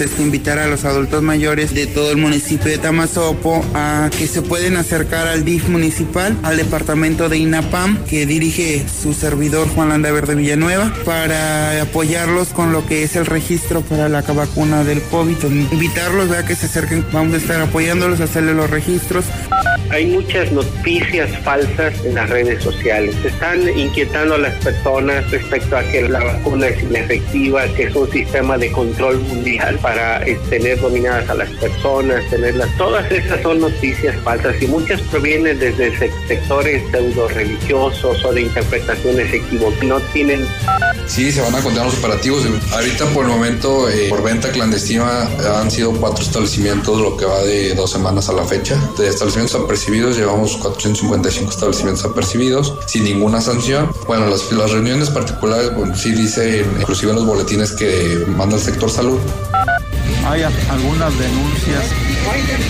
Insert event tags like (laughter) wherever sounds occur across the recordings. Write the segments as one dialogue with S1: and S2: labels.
S1: Es invitar a los adultos mayores de todo el municipio de Tamazopo a que se pueden acercar al DIF municipal, al departamento de INAPAM, que dirige su servidor Juan Landa Verde Villanueva, para apoyarlos con lo que es el registro para la vacuna del COVID. Invitarlos a que se acerquen, vamos a estar apoyándolos, a hacerle los registros.
S2: Hay muchas noticias falsas en las redes sociales. Están inquietando a las personas respecto a que la vacuna es inefectiva, que es un sistema de control mundial para eh, tener dominadas a las personas, tenerlas. Todas esas son noticias falsas y muchas provienen desde sectores pseudo religiosos o de interpretaciones equivocadas. No tienen.
S3: Sí, se van a continuar los operativos. Ahorita por el momento, eh, por venta clandestina, han sido cuatro establecimientos, lo que va de dos semanas a la fecha. De establecimientos llevamos 455 establecimientos apercibidos, sin ninguna sanción. Bueno, las, las reuniones particulares, bueno, sí dice, inclusive en los boletines que manda el sector salud,
S4: hay algunas denuncias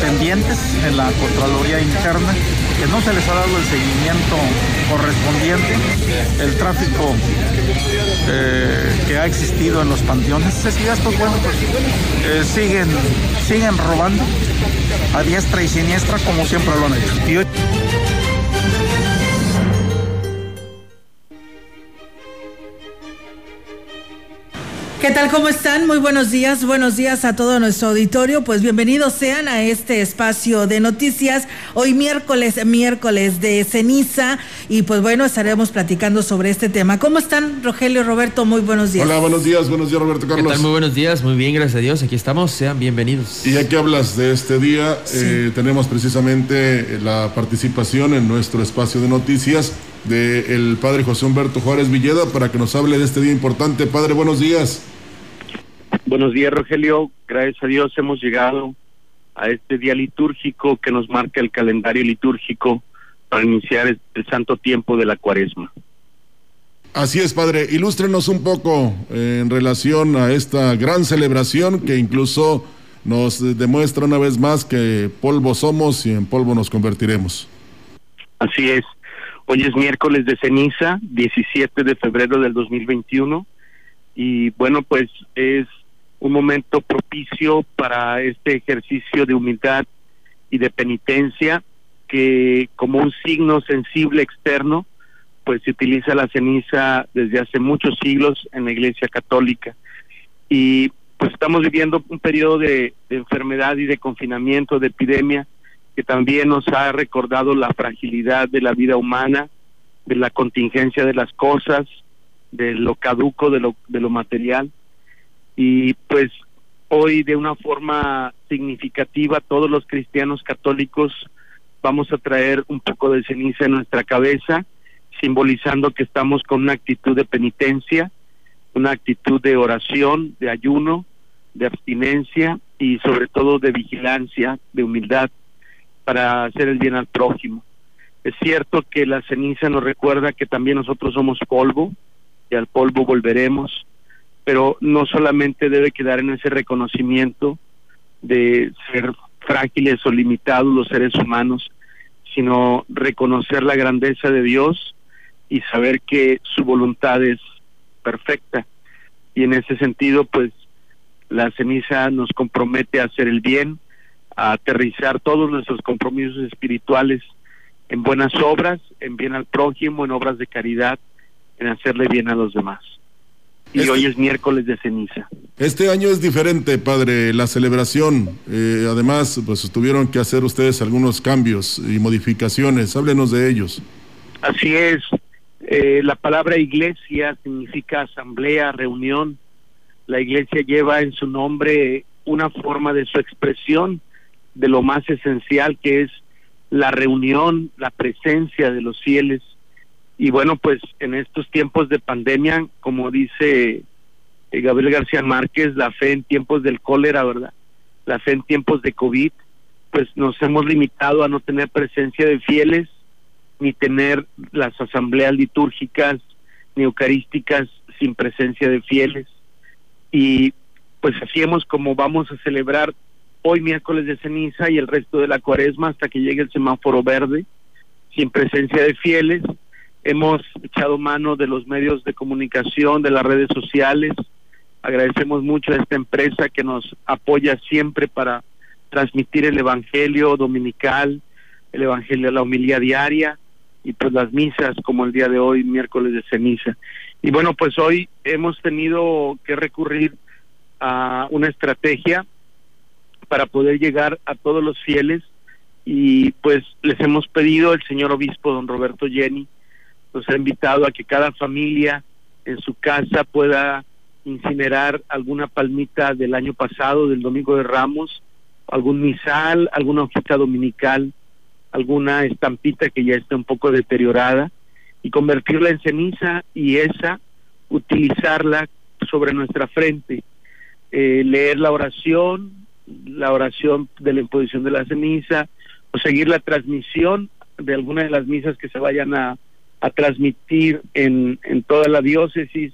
S4: pendientes en la Contraloría Interna que no se les ha dado el seguimiento correspondiente. El tráfico eh, que ha existido en los panteones, estos, bueno, pues eh, siguen, siguen robando a diestra y siniestra como siempre lo han hecho.
S5: ¿Qué tal? ¿Cómo están? Muy buenos días. Buenos días a todo nuestro auditorio. Pues bienvenidos sean a este espacio de noticias. Hoy miércoles, miércoles de ceniza. Y pues bueno, estaremos platicando sobre este tema. ¿Cómo están, Rogelio, Roberto? Muy buenos días.
S6: Hola, buenos días. Buenos días, Roberto Carlos.
S7: ¿Qué tal? Muy buenos días. Muy bien, gracias a Dios. Aquí estamos. Sean bienvenidos.
S6: Y ya que hablas de este día, eh, tenemos precisamente la participación en nuestro espacio de noticias del padre José Humberto Juárez Villeda para que nos hable de este día importante. Padre, buenos días.
S2: Buenos días, Rogelio. Gracias a Dios hemos llegado a este día litúrgico que nos marca el calendario litúrgico para iniciar el santo tiempo de la cuaresma.
S6: Así es, padre. Ilústrenos un poco en relación a esta gran celebración que incluso nos demuestra una vez más que polvo somos y en polvo nos convertiremos.
S2: Así es. Hoy es miércoles de ceniza, 17 de febrero del 2021. Y bueno, pues es un momento propicio para este ejercicio de humildad y de penitencia que como un signo sensible externo pues se utiliza la ceniza desde hace muchos siglos en la Iglesia Católica y pues estamos viviendo un periodo de, de enfermedad y de confinamiento, de epidemia que también nos ha recordado la fragilidad de la vida humana, de la contingencia de las cosas, de lo caduco, de lo, de lo material. Y pues hoy de una forma significativa todos los cristianos católicos vamos a traer un poco de ceniza en nuestra cabeza, simbolizando que estamos con una actitud de penitencia, una actitud de oración, de ayuno, de abstinencia y sobre todo de vigilancia, de humildad para hacer el bien al prójimo. Es cierto que la ceniza nos recuerda que también nosotros somos polvo y al polvo volveremos, pero no solamente debe quedar en ese reconocimiento de ser frágiles o limitados los seres humanos, sino reconocer la grandeza de Dios y saber que su voluntad es perfecta. Y en ese sentido, pues la ceniza nos compromete a hacer el bien, a aterrizar todos nuestros compromisos espirituales en buenas obras, en bien al prójimo, en obras de caridad, en hacerle bien a los demás y este hoy es miércoles de ceniza.
S6: Este año es diferente, padre, la celebración. Eh, además, pues tuvieron que hacer ustedes algunos cambios y modificaciones. Háblenos de ellos.
S2: Así es. Eh, la palabra iglesia significa asamblea, reunión. La iglesia lleva en su nombre una forma de su expresión de lo más esencial que es la reunión, la presencia de los fieles. Y bueno, pues en estos tiempos de pandemia, como dice eh, Gabriel García Márquez, la fe en tiempos del cólera, ¿verdad? La fe en tiempos de COVID, pues nos hemos limitado a no tener presencia de fieles, ni tener las asambleas litúrgicas ni eucarísticas sin presencia de fieles. Y pues así hemos como vamos a celebrar hoy miércoles de ceniza y el resto de la cuaresma hasta que llegue el semáforo verde, sin presencia de fieles. Hemos echado mano de los medios de comunicación, de las redes sociales. Agradecemos mucho a esta empresa que nos apoya siempre para transmitir el Evangelio dominical, el Evangelio, la homilía diaria y pues las misas como el día de hoy, miércoles de ceniza. Y bueno, pues hoy hemos tenido que recurrir a una estrategia para poder llegar a todos los fieles y pues les hemos pedido, el señor obispo don Roberto Jenny nos ha invitado a que cada familia en su casa pueda incinerar alguna palmita del año pasado, del Domingo de Ramos, algún misal, alguna hojita dominical, alguna estampita que ya está un poco deteriorada y convertirla en ceniza y esa utilizarla sobre nuestra frente, eh, leer la oración, la oración de la imposición de la ceniza o seguir la transmisión de alguna de las misas que se vayan a, a transmitir en, en toda la diócesis,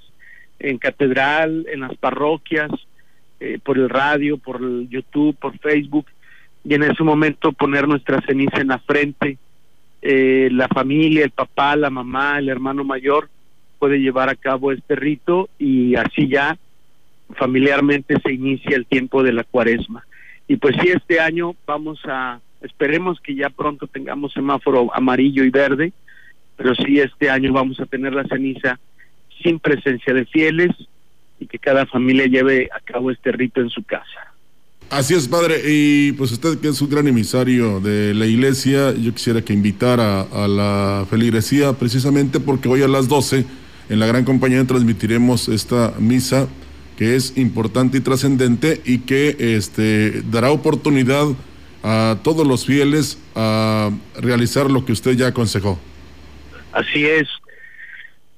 S2: en catedral, en las parroquias, eh, por el radio, por el YouTube, por Facebook, y en ese momento poner nuestra ceniza en la frente. Eh, la familia, el papá, la mamá, el hermano mayor puede llevar a cabo este rito y así ya familiarmente se inicia el tiempo de la cuaresma. Y pues sí, este año vamos a, esperemos que ya pronto tengamos semáforo amarillo y verde, pero sí este año vamos a tener la ceniza sin presencia de fieles y que cada familia lleve a cabo este rito en su casa.
S6: Así es, padre. Y pues usted que es un gran emisario de la iglesia, yo quisiera que invitara a la feligresía precisamente porque hoy a las 12 en la gran compañía transmitiremos esta misa que es importante y trascendente y que este, dará oportunidad a todos los fieles a realizar lo que usted ya aconsejó.
S2: Así es.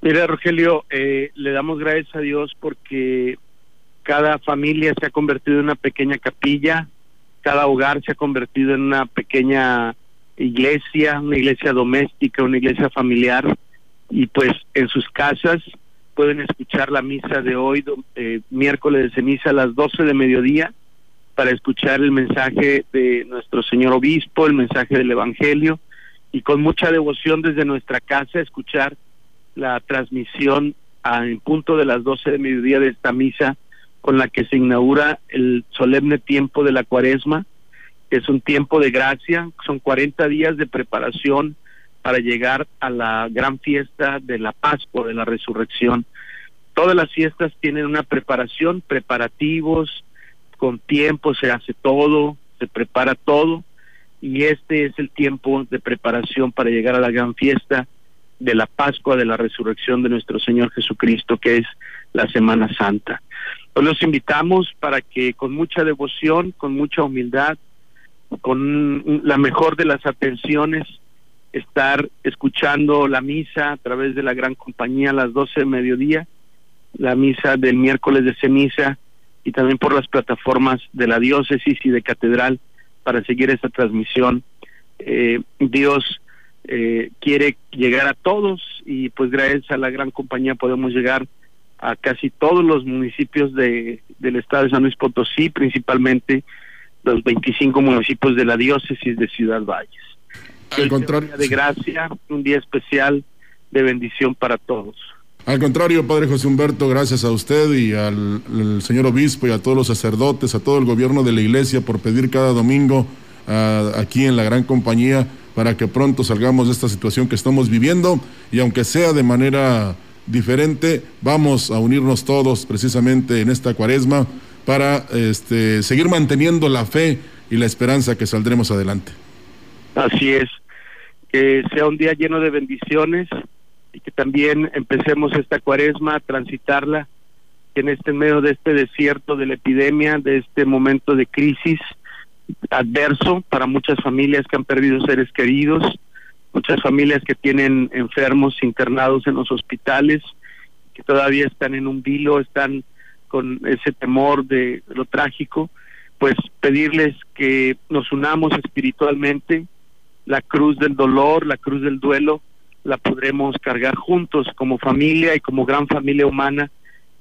S2: Mira, Rogelio, eh, le damos gracias a Dios porque cada familia se ha convertido en una pequeña capilla, cada hogar se ha convertido en una pequeña iglesia, una iglesia doméstica, una iglesia familiar, y pues en sus casas pueden escuchar la misa de hoy, eh, miércoles de ceniza a las 12 de mediodía, para escuchar el mensaje de nuestro Señor Obispo, el mensaje del Evangelio, y con mucha devoción desde nuestra casa escuchar la transmisión a, punto de las 12 de mediodía de esta misa con la que se inaugura el solemne tiempo de la cuaresma, que es un tiempo de gracia, son 40 días de preparación para llegar a la gran fiesta de la Pascua, de la resurrección. Todas las fiestas tienen una preparación, preparativos, con tiempo se hace todo, se prepara todo, y este es el tiempo de preparación para llegar a la gran fiesta de la Pascua, de la resurrección de nuestro Señor Jesucristo, que es la Semana Santa. Hoy los invitamos para que con mucha devoción, con mucha humildad, con la mejor de las atenciones, estar escuchando la misa a través de la gran compañía a las 12 de mediodía, la misa del miércoles de ceniza y también por las plataformas de la diócesis y de catedral para seguir esta transmisión. Eh, Dios eh, quiere llegar a todos y pues gracias a la gran compañía podemos llegar a casi todos los municipios de, del estado de San Luis Potosí, principalmente los 25 municipios de la diócesis de Ciudad Valles.
S6: Al contrario,
S2: de gracia, un día especial de bendición para todos.
S6: Al contrario, Padre José Humberto, gracias a usted y al, al, señor obispo y a todos los sacerdotes, a todo el gobierno de la iglesia por pedir cada domingo uh, aquí en la gran compañía para que pronto salgamos de esta situación que estamos viviendo y aunque sea de manera diferente, vamos a unirnos todos precisamente en esta cuaresma para este, seguir manteniendo la fe y la esperanza que saldremos adelante.
S2: Así es, que sea un día lleno de bendiciones y que también empecemos esta cuaresma a transitarla, que en este medio de este desierto de la epidemia, de este momento de crisis adverso para muchas familias que han perdido seres queridos, muchas familias que tienen enfermos internados en los hospitales, que todavía están en un vilo, están con ese temor de lo trágico, pues pedirles que nos unamos espiritualmente, la cruz del dolor, la cruz del duelo, la podremos cargar juntos como familia y como gran familia humana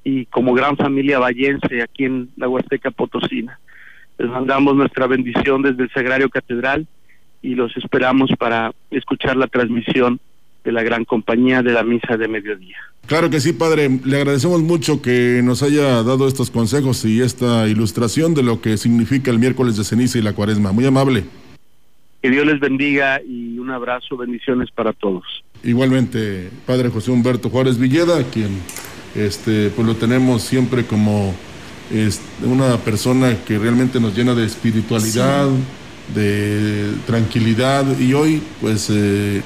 S2: y como gran familia vallense aquí en la Huasteca Potosina. Les mandamos nuestra bendición desde el Sagrario Catedral y los esperamos para escuchar la transmisión de la gran compañía de la misa de mediodía.
S6: Claro que sí, padre. Le agradecemos mucho que nos haya dado estos consejos y esta ilustración de lo que significa el miércoles de ceniza y la cuaresma. Muy amable.
S2: Que Dios les bendiga y un abrazo, bendiciones para todos.
S6: Igualmente, padre José Humberto Juárez Villeda, quien este, pues lo tenemos siempre como es una persona que realmente nos llena de espiritualidad, de tranquilidad y hoy pues eh,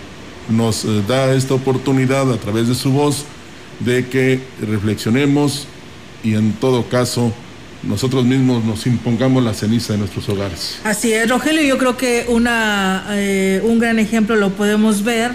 S6: nos eh, da esta oportunidad a través de su voz de que reflexionemos y en todo caso nosotros mismos nos impongamos la ceniza de nuestros hogares.
S5: Así es, Rogelio, yo creo que una, eh, un gran ejemplo lo podemos ver.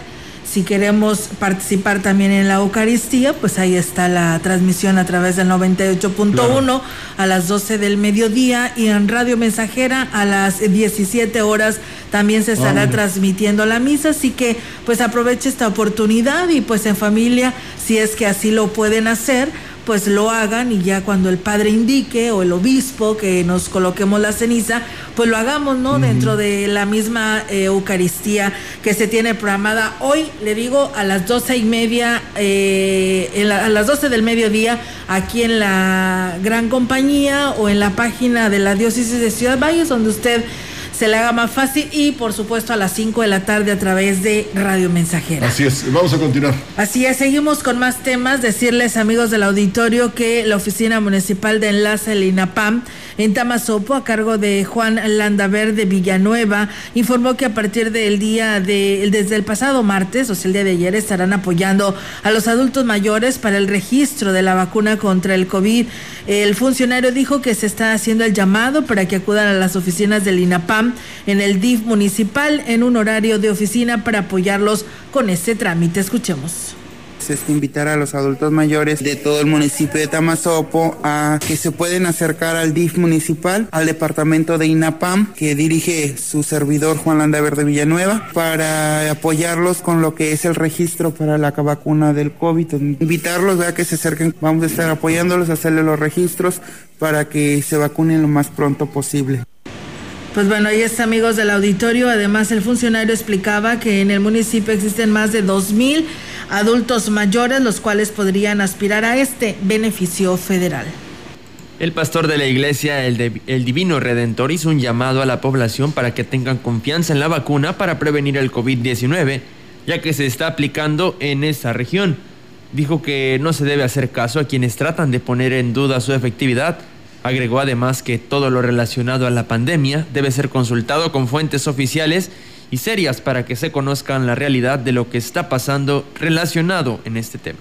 S5: Si queremos participar también en la Eucaristía, pues ahí está la transmisión a través del 98.1 a las 12 del mediodía y en Radio Mensajera a las 17 horas también se estará transmitiendo la misa, así que pues aproveche esta oportunidad y pues en familia, si es que así lo pueden hacer, pues lo hagan y ya cuando el padre indique o el obispo que nos coloquemos la ceniza, pues lo hagamos, ¿no? Dentro de la misma eh, Eucaristía que se tiene programada hoy, le digo, a las doce y media, eh, a las doce del mediodía, aquí en la Gran Compañía o en la página de la Diócesis de Ciudad Valles, donde usted se le haga más fácil y por supuesto a las 5 de la tarde a través de Radio Mensajera.
S6: Así es, vamos a continuar.
S5: Así es, seguimos con más temas. Decirles amigos del auditorio que la Oficina Municipal de Enlace, el INAPAM, en Tamazopo, a cargo de Juan Landaver de Villanueva, informó que a partir del día de, desde el pasado martes, o sea, el día de ayer, estarán apoyando a los adultos mayores para el registro de la vacuna contra el COVID. El funcionario dijo que se está haciendo el llamado para que acudan a las oficinas del INAPAM en el DIF municipal en un horario de oficina para apoyarlos con este trámite. Escuchemos
S1: es invitar a los adultos mayores de todo el municipio de Tamazopo a que se pueden acercar al DIF municipal, al departamento de INAPAM, que dirige su servidor Juan Landaver de Villanueva, para apoyarlos con lo que es el registro para la vacuna del COVID. Invitarlos a que se acerquen, vamos a estar apoyándolos, a hacerle los registros para que se vacunen lo más pronto posible.
S5: Pues bueno, ahí está amigos del auditorio. Además, el funcionario explicaba que en el municipio existen más de 2.000 adultos mayores, los cuales podrían aspirar a este beneficio federal.
S7: El pastor de la iglesia, el, el, Divino Redentor, hizo un llamado a la población para que tengan confianza en la vacuna para prevenir el COVID-19, ya que se está aplicando en esa región. Dijo que no se debe hacer caso a quienes tratan de poner en duda su efectividad. Agregó además que todo lo relacionado a la pandemia debe ser consultado con fuentes oficiales y serias para que se conozcan la realidad de lo que está pasando relacionado en este tema.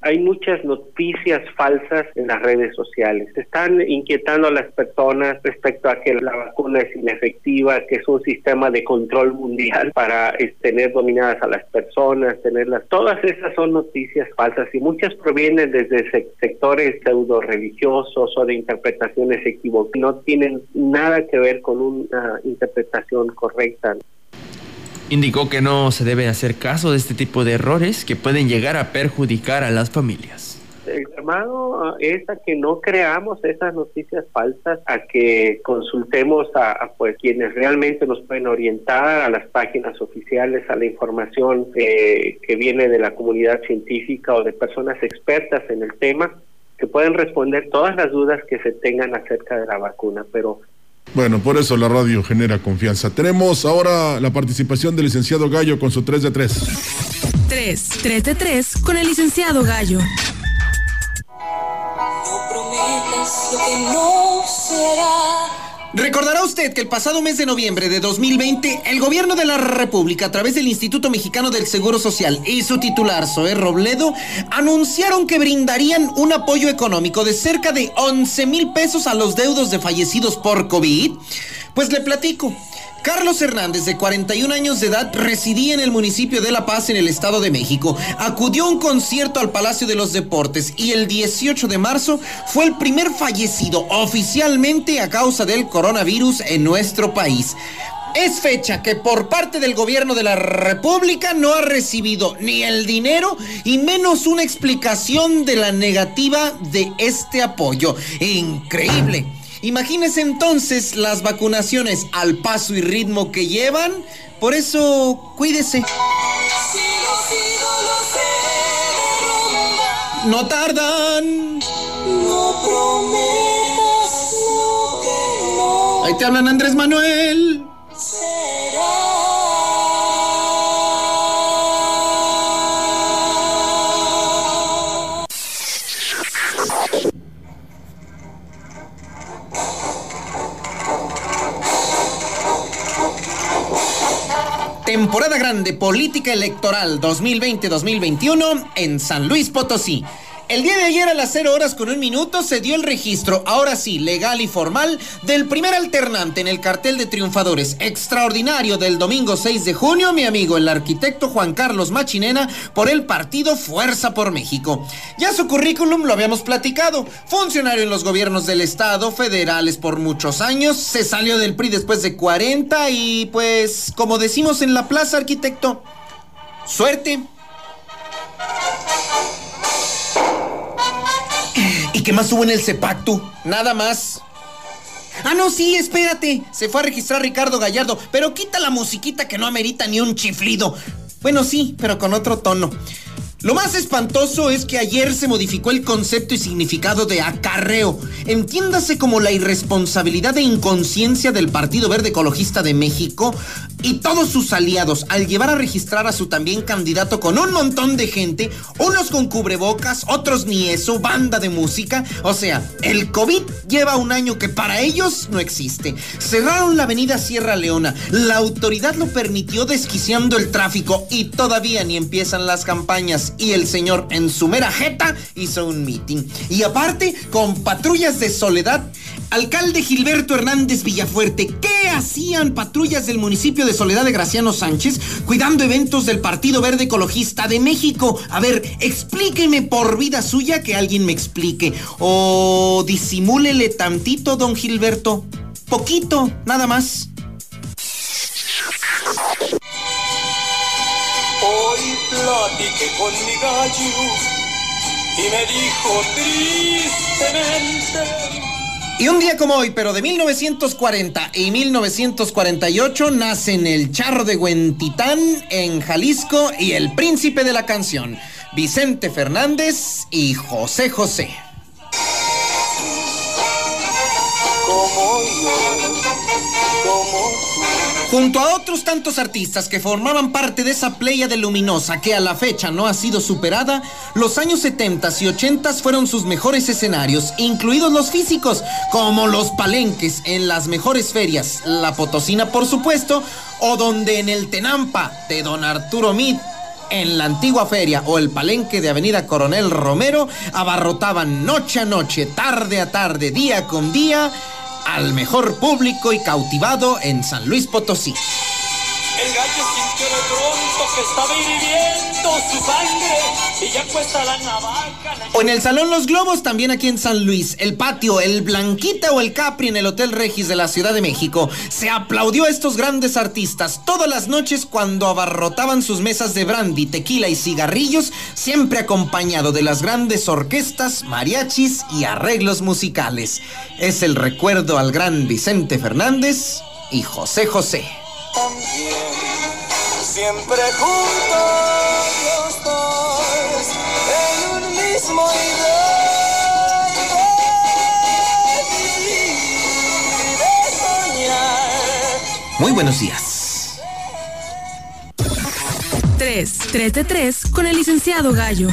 S8: Hay muchas noticias falsas en las redes sociales. Están inquietando a las personas respecto a que la vacuna es inefectiva, que es un sistema de control mundial (laughs) para eh, tener dominadas a las personas, tenerlas. Todas esas son noticias falsas y muchas provienen desde sectores pseudo religiosos o de interpretaciones equivocadas. No tienen nada que ver con una interpretación correcta.
S7: Indicó que no se debe hacer caso de este tipo de errores que pueden llegar a perjudicar a las familias.
S8: El llamado es a que no creamos esas noticias falsas, a que consultemos a, pues quienes realmente nos pueden orientar a las páginas oficiales, a la información que viene de la comunidad científica o de personas expertas en el tema, que pueden responder todas las dudas que se tengan acerca de la vacuna, pero
S6: bueno, por eso la radio genera confianza. Tenemos ahora la participación del licenciado Gallo con su 3 de 3.
S9: 3, 3 de 3 con el licenciado Gallo. No prometas lo que no será
S10: Recordará usted que el pasado mes de noviembre de 2020, el gobierno de la República, a través del Instituto Mexicano del Seguro Social y su titular, Zoé Robledo, anunciaron que brindarían un apoyo económico de cerca de 11 mil pesos a los deudos de fallecidos por COVID. Pues le platico. Carlos Hernández, de 41 años de edad, residía en el municipio de La Paz, en el Estado de México. Acudió a un concierto al Palacio de los Deportes y el 18 de marzo fue el primer fallecido oficialmente a causa del coronavirus en nuestro país. Es fecha que por parte del gobierno de la República no ha recibido ni el dinero y menos una explicación de la negativa de este apoyo. Increíble. Imagínense entonces las vacunaciones al paso y ritmo que llevan. Por eso, cuídese. No tardan. Ahí te hablan Andrés Manuel. Temporada Grande Política Electoral 2020-2021 en San Luis Potosí. El día de ayer a las 0 horas con un minuto se dio el registro, ahora sí, legal y formal, del primer alternante en el cartel de triunfadores extraordinario del domingo 6 de junio, mi amigo el arquitecto Juan Carlos Machinena, por el partido Fuerza por México. Ya su currículum lo habíamos platicado, funcionario en los gobiernos del Estado, federales por muchos años, se salió del PRI después de 40 y pues, como decimos en la plaza, arquitecto, suerte. ¿Y qué más hubo en el Cepactu? Nada más. Ah, no, sí, espérate. Se fue a registrar Ricardo Gallardo, pero quita la musiquita que no amerita ni un chiflido. Bueno, sí, pero con otro tono. Lo más espantoso es que ayer se modificó el concepto y significado de acarreo. Entiéndase como la irresponsabilidad e inconsciencia del Partido Verde Ecologista de México y todos sus aliados al llevar a registrar a su también candidato con un montón de gente, unos con cubrebocas, otros ni eso, banda de música. O sea, el COVID lleva un año que para ellos no existe. Cerraron la avenida Sierra Leona, la autoridad lo permitió desquiciando el tráfico y todavía ni empiezan las campañas y el señor en su mera jeta hizo un meeting. Y aparte, con patrullas de soledad, alcalde Gilberto Hernández Villafuerte, ¿qué hacían patrullas del municipio de Soledad de Graciano Sánchez cuidando eventos del Partido Verde Ecologista de México? A ver, explíqueme por vida suya que alguien me explique. O disimúlele tantito, don Gilberto. Poquito, nada más.
S9: Platiqué con mi gallo y me dijo tristemente.
S10: Y un día como hoy, pero de 1940 y 1948, nacen el Charro de Huentitán en Jalisco y el príncipe de la canción, Vicente Fernández y José José.
S9: Como yo,
S10: Junto a otros tantos artistas que formaban parte de esa playa de luminosa que a la fecha no ha sido superada, los años 70 y 80 fueron sus mejores escenarios, incluidos los físicos, como los palenques en las mejores ferias, la Potosina por supuesto, o donde en el Tenampa de Don Arturo Mid en la antigua feria o el palenque de Avenida Coronel Romero abarrotaban noche a noche, tarde a tarde, día con día al mejor público y cautivado en San Luis Potosí.
S9: De pronto que estaba hirviendo su sangre y ya cuesta la navaja.
S10: O en el Salón Los Globos, también aquí en San Luis, el patio, el Blanquita o el Capri en el Hotel Regis de la Ciudad de México. Se aplaudió a estos grandes artistas todas las noches cuando abarrotaban sus mesas de brandy, tequila y cigarrillos, siempre acompañado de las grandes orquestas, mariachis y arreglos musicales. Es el recuerdo al gran Vicente Fernández y José José.
S9: También, siempre juntos los dos en un mismo nivel de vivir y de soñar.
S10: Muy buenos días.
S11: 3, 3 de 3 con el licenciado Gallo.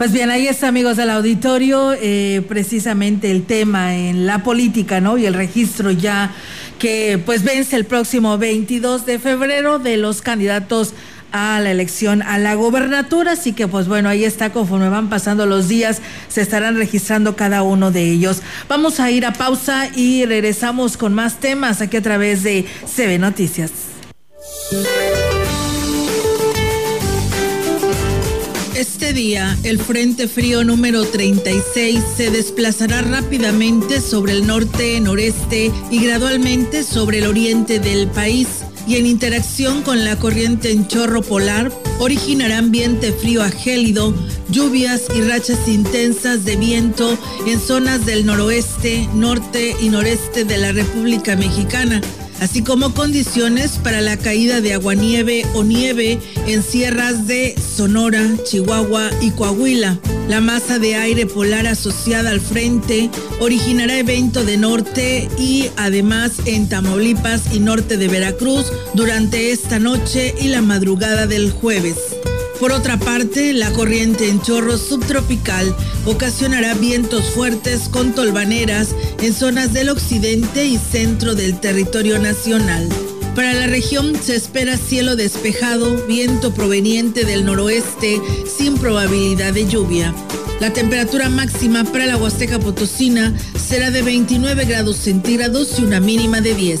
S5: Pues bien, ahí está, amigos del auditorio, eh, precisamente el tema en la política, ¿no? Y el registro ya que pues vence el próximo 22 de febrero de los candidatos a la elección a la gobernatura, así que pues bueno, ahí está, conforme van pasando los días, se estarán registrando cada uno de ellos. Vamos a ir a pausa y regresamos con más temas aquí a través de CB Noticias. Este día, el Frente Frío número 36 se desplazará rápidamente sobre el norte, noreste y gradualmente sobre el oriente del país y en interacción con la corriente en chorro polar originará ambiente frío a gélido, lluvias y rachas intensas de viento en zonas del noroeste, norte y noreste de la República Mexicana así como condiciones para la caída de aguanieve o nieve en sierras de Sonora, Chihuahua y Coahuila. La masa de aire polar asociada al frente originará evento de norte y además en Tamaulipas y norte de Veracruz durante esta noche y la madrugada del jueves. Por otra parte, la corriente en chorro subtropical ocasionará vientos fuertes con tolvaneras en zonas del occidente y centro del territorio nacional. Para la región se espera cielo despejado, viento proveniente del noroeste sin probabilidad de lluvia. La temperatura máxima para la Huasteca Potosina será de 29 grados centígrados y una mínima de 10.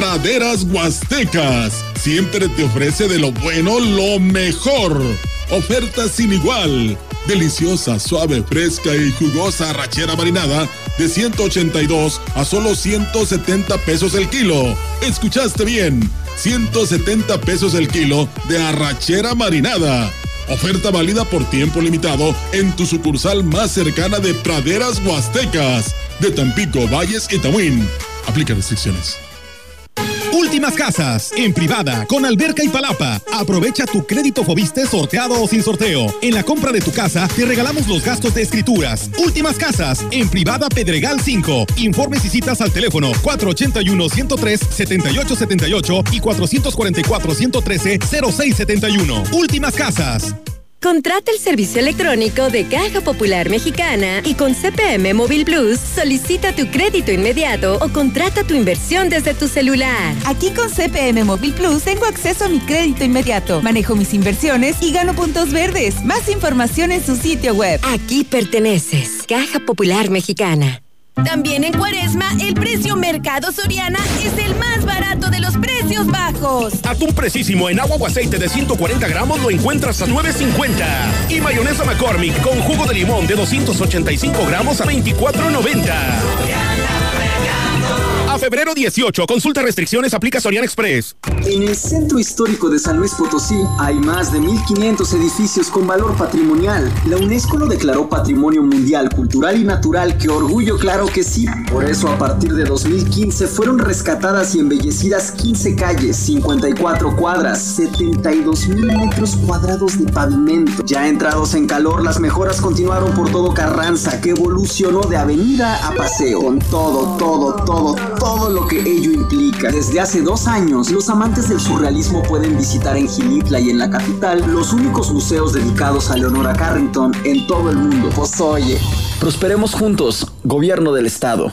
S12: Praderas Huastecas siempre te ofrece de lo bueno lo mejor. Ofertas sin igual. Deliciosa, suave, fresca y jugosa arrachera marinada de 182 a solo 170 pesos el kilo. ¿Escuchaste bien? 170 pesos el kilo de arrachera marinada. Oferta válida por tiempo limitado en tu sucursal más cercana de Praderas Huastecas, de Tampico, Valles y Tamuín. Aplica restricciones. Últimas casas, en privada, con alberca y palapa. Aprovecha tu crédito Fobiste sorteado o sin sorteo. En la compra de tu casa te regalamos los gastos de escrituras. Últimas casas, en privada Pedregal 5. Informes y citas al teléfono 481-103-7878 y 444-113-0671. Últimas casas.
S13: Contrata el servicio electrónico de Caja Popular Mexicana y con CPM Móvil Plus solicita tu crédito inmediato o contrata tu inversión desde tu celular.
S14: Aquí con CPM Móvil Plus tengo acceso a mi crédito inmediato, manejo mis inversiones y gano puntos verdes. Más información en su sitio web.
S13: Aquí perteneces. Caja Popular Mexicana.
S11: También en Cuaresma, el precio Mercado Soriana es el más barato de los precios bajos.
S15: Atún precisísimo en agua o aceite de 140 gramos lo encuentras a 9.50. Y mayonesa McCormick con jugo de limón de 285 gramos a 24.90. Febrero 18, consulta restricciones, aplica Sorian Express.
S16: En el centro histórico de San Luis Potosí hay más de 1.500 edificios con valor patrimonial. La UNESCO lo declaró Patrimonio Mundial, Cultural y Natural. ¡Qué orgullo, claro que sí! Por eso, a partir de 2015 fueron rescatadas y embellecidas 15 calles, 54 cuadras, 72 mil metros cuadrados de pavimento. Ya entrados en calor, las mejoras continuaron por todo Carranza, que evolucionó de avenida a paseo, con todo, todo, todo, todo lo que ello implica. Desde hace dos años, los amantes del surrealismo pueden visitar en Gilitla y en la capital los únicos museos dedicados a Leonora Carrington en todo el mundo. Pues oye, prosperemos juntos, gobierno del estado.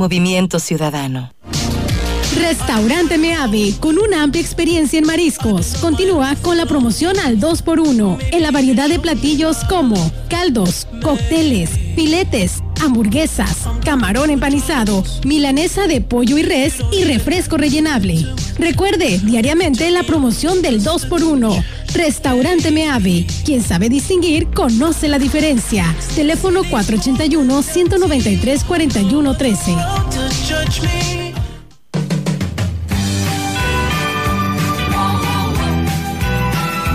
S17: Movimiento Ciudadano.
S18: Restaurante Meave, con una amplia experiencia en mariscos, continúa con la promoción al 2x1 en la variedad de platillos como caldos, cócteles, filetes, hamburguesas, camarón empanizado, milanesa de pollo y res y refresco rellenable. Recuerde diariamente la promoción del 2x1. Restaurante Meave. Quien sabe distinguir, conoce la diferencia. Teléfono 481-193-4113.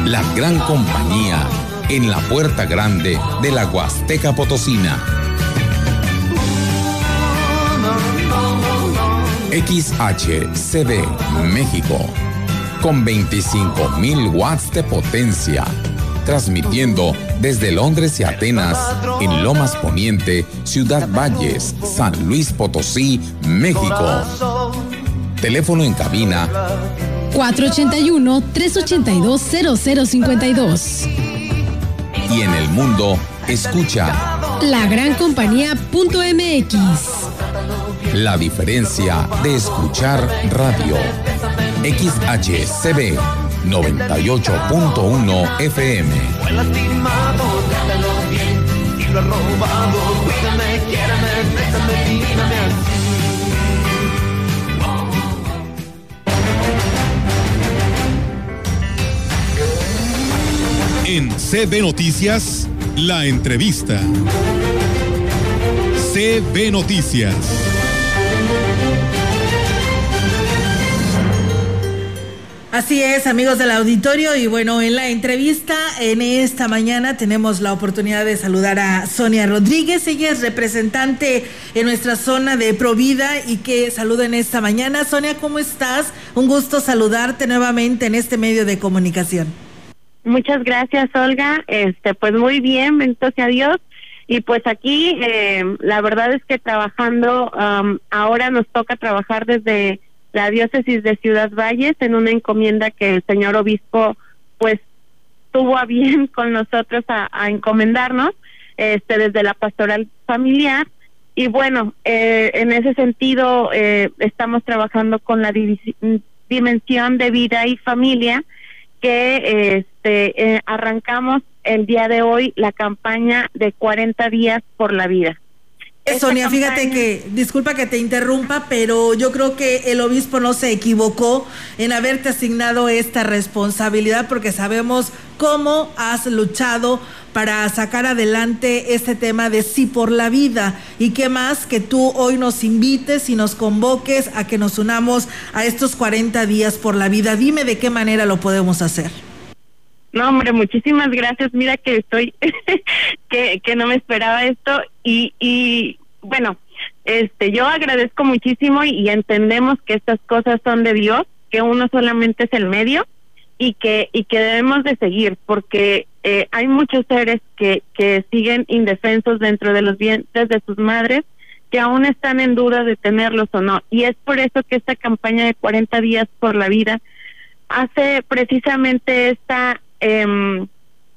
S19: La gran compañía en la puerta grande de la Huasteca Potosina. XHCD México con 25.000 watts de potencia, transmitiendo desde Londres y Atenas, en Lomas Poniente, Ciudad Valles, San Luis Potosí, México. Teléfono en cabina
S18: 481-382-0052.
S19: Y en el mundo, escucha
S18: La Gran Compañía.mx.
S19: La diferencia de escuchar radio. XHCB 98.1 FM.
S12: En CB Noticias, la entrevista. CB Noticias.
S5: Así es, amigos del auditorio, y bueno, en la entrevista en esta mañana tenemos la oportunidad de saludar a Sonia Rodríguez. Ella es representante en nuestra zona de Provida y que saluda en esta mañana. Sonia, ¿cómo estás? Un gusto saludarte nuevamente en este medio de comunicación.
S20: Muchas gracias, Olga. Este, pues muy bien, bendito sea Dios. Y pues aquí, eh, la verdad es que trabajando, um, ahora nos toca trabajar desde la diócesis de Ciudad Valles en una encomienda que el señor obispo, pues, tuvo a bien (laughs) con nosotros a, encomendarnos, este, desde la pastoral familiar. Y bueno, eh, en ese sentido, eh, estamos trabajando con la dimensión de vida y familia que este, eh, arrancamos el día de hoy la campaña de 40 días por la vida.
S5: Sonia, fíjate que, disculpa que te interrumpa, pero yo creo que el obispo no se equivocó en haberte asignado esta responsabilidad porque sabemos cómo has luchado para sacar adelante este tema de sí por la vida. Y qué más que tú hoy nos invites y nos convoques a que nos unamos a estos 40 días por la vida. Dime de qué manera lo podemos hacer.
S20: No, hombre, muchísimas gracias. Mira que estoy, (laughs) que, que no me esperaba esto y, y bueno, este, yo agradezco muchísimo y, entendemos que estas cosas son de Dios, que uno solamente es el medio y que y que debemos de seguir porque eh, hay muchos seres que que siguen indefensos dentro de los vientres de sus madres que aún están en duda de tenerlos o no y es por eso que esta campaña de 40 días por la vida hace precisamente esta eh,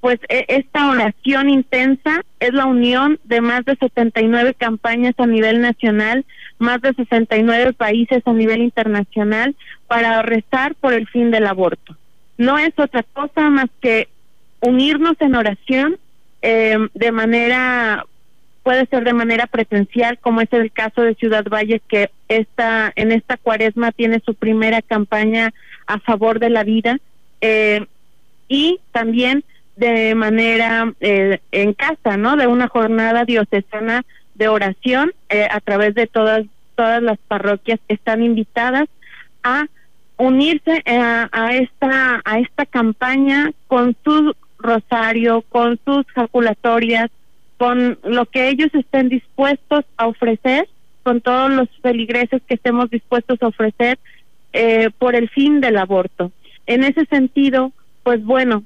S20: pues e, esta oración intensa es la unión de más de 79 campañas a nivel nacional, más de 69 países a nivel internacional para rezar por el fin del aborto. No es otra cosa más que unirnos en oración eh, de manera puede ser de manera presencial, como es el caso de Ciudad Valle, que esta, en esta cuaresma tiene su primera campaña a favor de la vida, eh, y también de manera eh, en casa, ¿no? De una jornada diocesana de oración eh, a través de todas todas las parroquias que están invitadas a unirse a, a esta a esta campaña con su rosario, con sus jaculatorias, con lo que ellos estén dispuestos a ofrecer, con todos los feligreses que estemos dispuestos a ofrecer eh, por el fin del aborto. En ese sentido, pues bueno,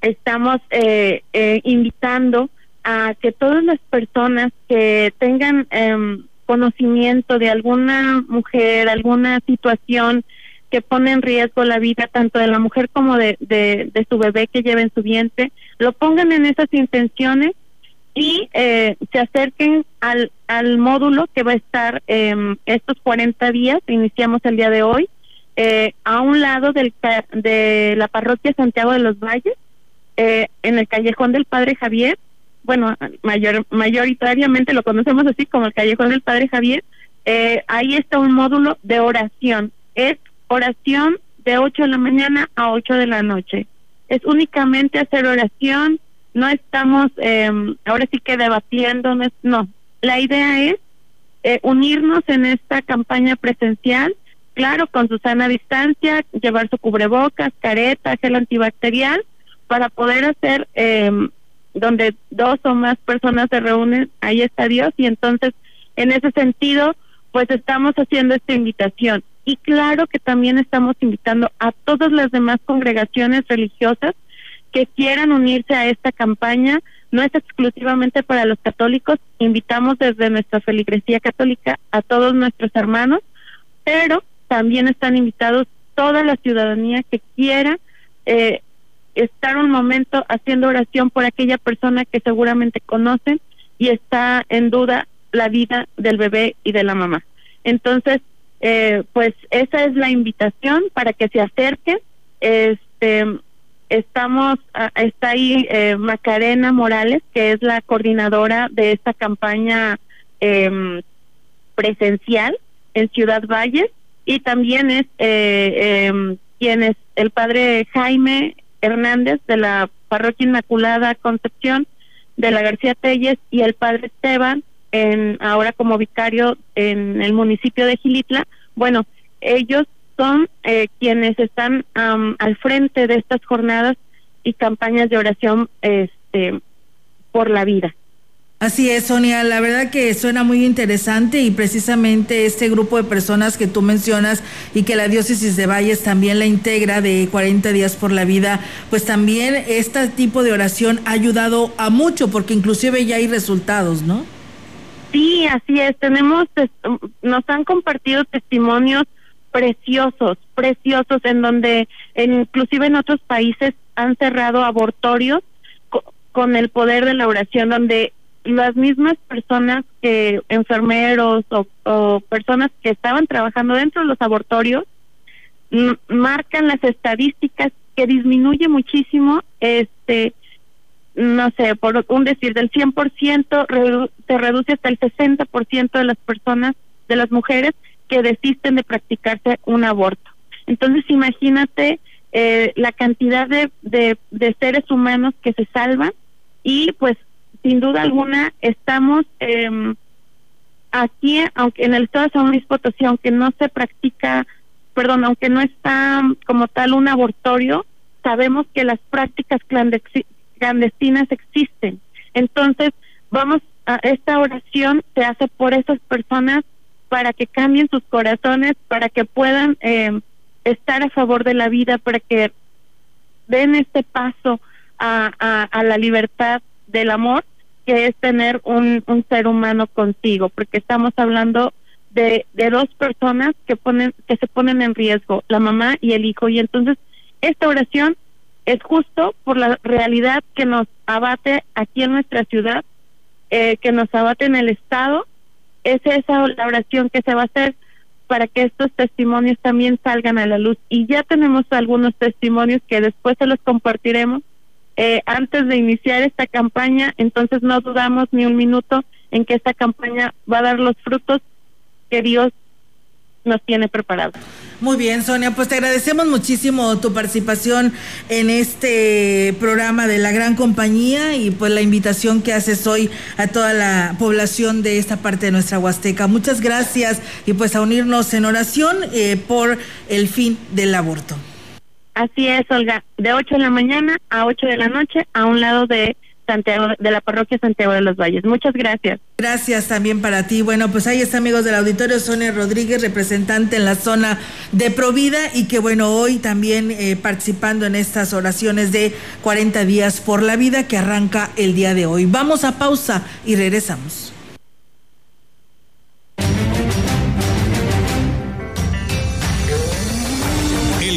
S20: estamos eh, eh, invitando a que todas las personas que tengan em, conocimiento de alguna mujer, alguna situación que pone en riesgo la vida tanto de la mujer como de, su bebé que lleva en su vientre, lo pongan en esas intenciones y eh, se acerquen al, al módulo que va a estar eh, estos 40 días, iniciamos el día de hoy, eh, a un lado del, de la parroquia Santiago de los Valles, eh, en el callejón del Padre Javier, bueno, mayor, mayoritariamente lo conocemos así como el callejón del Padre Javier, eh, ahí está un módulo de oración, es oración de 8 de la mañana a 8 de la noche, es únicamente hacer oración, no estamos eh, ahora sí que debatiendo, no, la idea es eh, unirnos en esta campaña presencial, claro, con su sana distancia, llevar su cubrebocas, careta, gel antibacterial, para poder hacer eh, donde dos o más personas se reúnen, ahí está Dios, y entonces en ese sentido, pues estamos haciendo esta invitación. Y claro que también estamos invitando a todas las demás congregaciones religiosas que quieran unirse a esta campaña, no es exclusivamente para los católicos, invitamos desde nuestra feligresía católica a todos nuestros hermanos, pero también están invitados toda la ciudadanía que quiera eh, estar un momento haciendo oración por aquella persona que seguramente conocen y está en duda la vida del bebé y de la mamá. Entonces, eh, pues esa es la invitación para que se acerquen. Este, estamos, está ahí eh, Macarena Morales, que es la coordinadora de esta campaña em, presencial en Ciudad Valles, y también es eh, em, quien es el padre Jaime Hernández de la Parroquia Inmaculada Concepción de la García Telles y el padre Esteban, en, ahora como vicario en el municipio de Gilitla. Bueno, ellos son eh, quienes están al frente de estas jornadas y campañas de oración este, por la vida.
S5: Así es, Sonia, la verdad que suena muy interesante y precisamente este grupo de personas que tú mencionas y que la diócesis de Valles también la integra de 40 días por la vida, pues también este tipo de oración ha ayudado a mucho porque inclusive ya hay resultados, ¿no?
S20: Sí, así es, tenemos, nos han compartido testimonios preciosos, preciosos, en donde inclusive en otros países han cerrado abortorios con el poder de la oración, donde las mismas personas que enfermeros o, personas que estaban trabajando dentro de los abortorios marcan las estadísticas que disminuye muchísimo este no sé, por un decir del 100% se reduce hasta el 60% de las personas, de las mujeres que desisten de practicarse un aborto. Entonces, imagínate eh, la cantidad de, de, seres humanos que se salvan y pues sin duda alguna estamos eh, aquí, aunque en el estado de San Luis Potosí, aunque no se practica, perdón, aunque no está como tal un abortorio, sabemos que las prácticas clandestinas existen. Entonces, vamos a esta oración se hace por esas personas para que cambien sus corazones, para que puedan eh, estar a favor de la vida, para que den este paso a, a, la libertad del amor, que es tener un, un, ser humano consigo, porque estamos hablando de, de dos personas que ponen que se ponen en riesgo, la mamá y el hijo, y entonces esta oración es justo por la realidad que nos abate aquí en nuestra ciudad, eh, que nos abate en el estado es esa la oración que se va a hacer para que estos testimonios también salgan a la luz. Y ya tenemos algunos testimonios que después se los compartiremos, eh, antes de iniciar esta campaña, entonces no dudamos ni un minuto en que esta campaña va a dar los frutos que Dios nos tiene preparados.
S5: Muy bien, Sonia, pues te agradecemos muchísimo tu participación en este programa de la gran compañía y pues la invitación que haces hoy a toda la población de esta parte de nuestra Huasteca. Muchas gracias y pues a unirnos en oración eh, por el fin del aborto.
S20: Así es, Olga, de 8 de la mañana a 8 de la noche a un lado de Santiago, de la parroquia Santiago de los Valles. Muchas gracias.
S5: Gracias también para ti. Bueno, pues ahí está, amigos del auditorio, Sonia Rodríguez, representante en la zona de Provida y que bueno, hoy también eh, participando en estas oraciones de 40 días por la vida que arranca el día de hoy. Vamos a pausa y regresamos.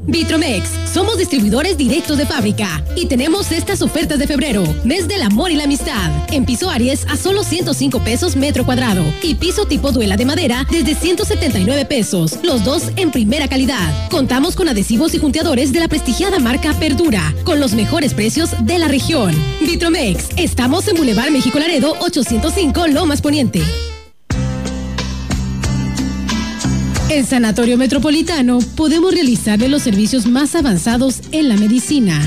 S18: Vitromex, somos distribuidores directos de fábrica y tenemos estas ofertas de febrero, mes del amor y la amistad. En piso Aries a solo 105 pesos metro cuadrado y piso tipo duela de madera desde 179 pesos, los dos en primera calidad. Contamos con adhesivos y junteadores de la prestigiada marca Perdura, con los mejores precios de la región. Vitromex, estamos en Boulevard México Laredo 805 Lomas Poniente. En Sanatorio Metropolitano podemos realizarle los servicios más avanzados en la medicina.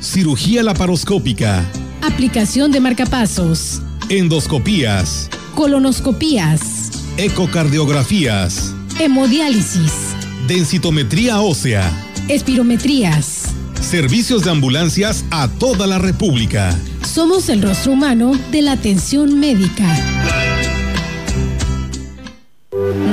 S12: Cirugía laparoscópica.
S18: Aplicación de marcapasos.
S12: Endoscopías.
S18: Colonoscopías.
S12: Ecocardiografías.
S18: Hemodiálisis.
S12: Densitometría ósea.
S18: Espirometrías.
S12: Servicios de ambulancias a toda la República.
S18: Somos el rostro humano de la atención médica.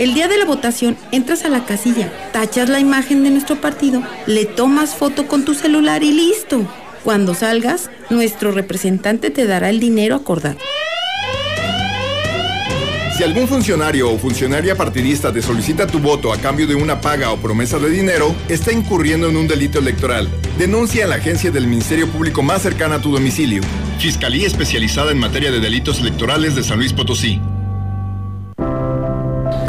S21: El día de la votación entras a la casilla, tachas la imagen de nuestro partido, le tomas foto con tu celular y listo. Cuando salgas, nuestro representante te dará el dinero acordado.
S22: Si algún funcionario o funcionaria partidista te solicita tu voto a cambio de una paga o promesa de dinero, está incurriendo en un delito electoral. Denuncia a la agencia del Ministerio Público más cercana a tu domicilio. Fiscalía especializada en materia de delitos electorales de San Luis Potosí.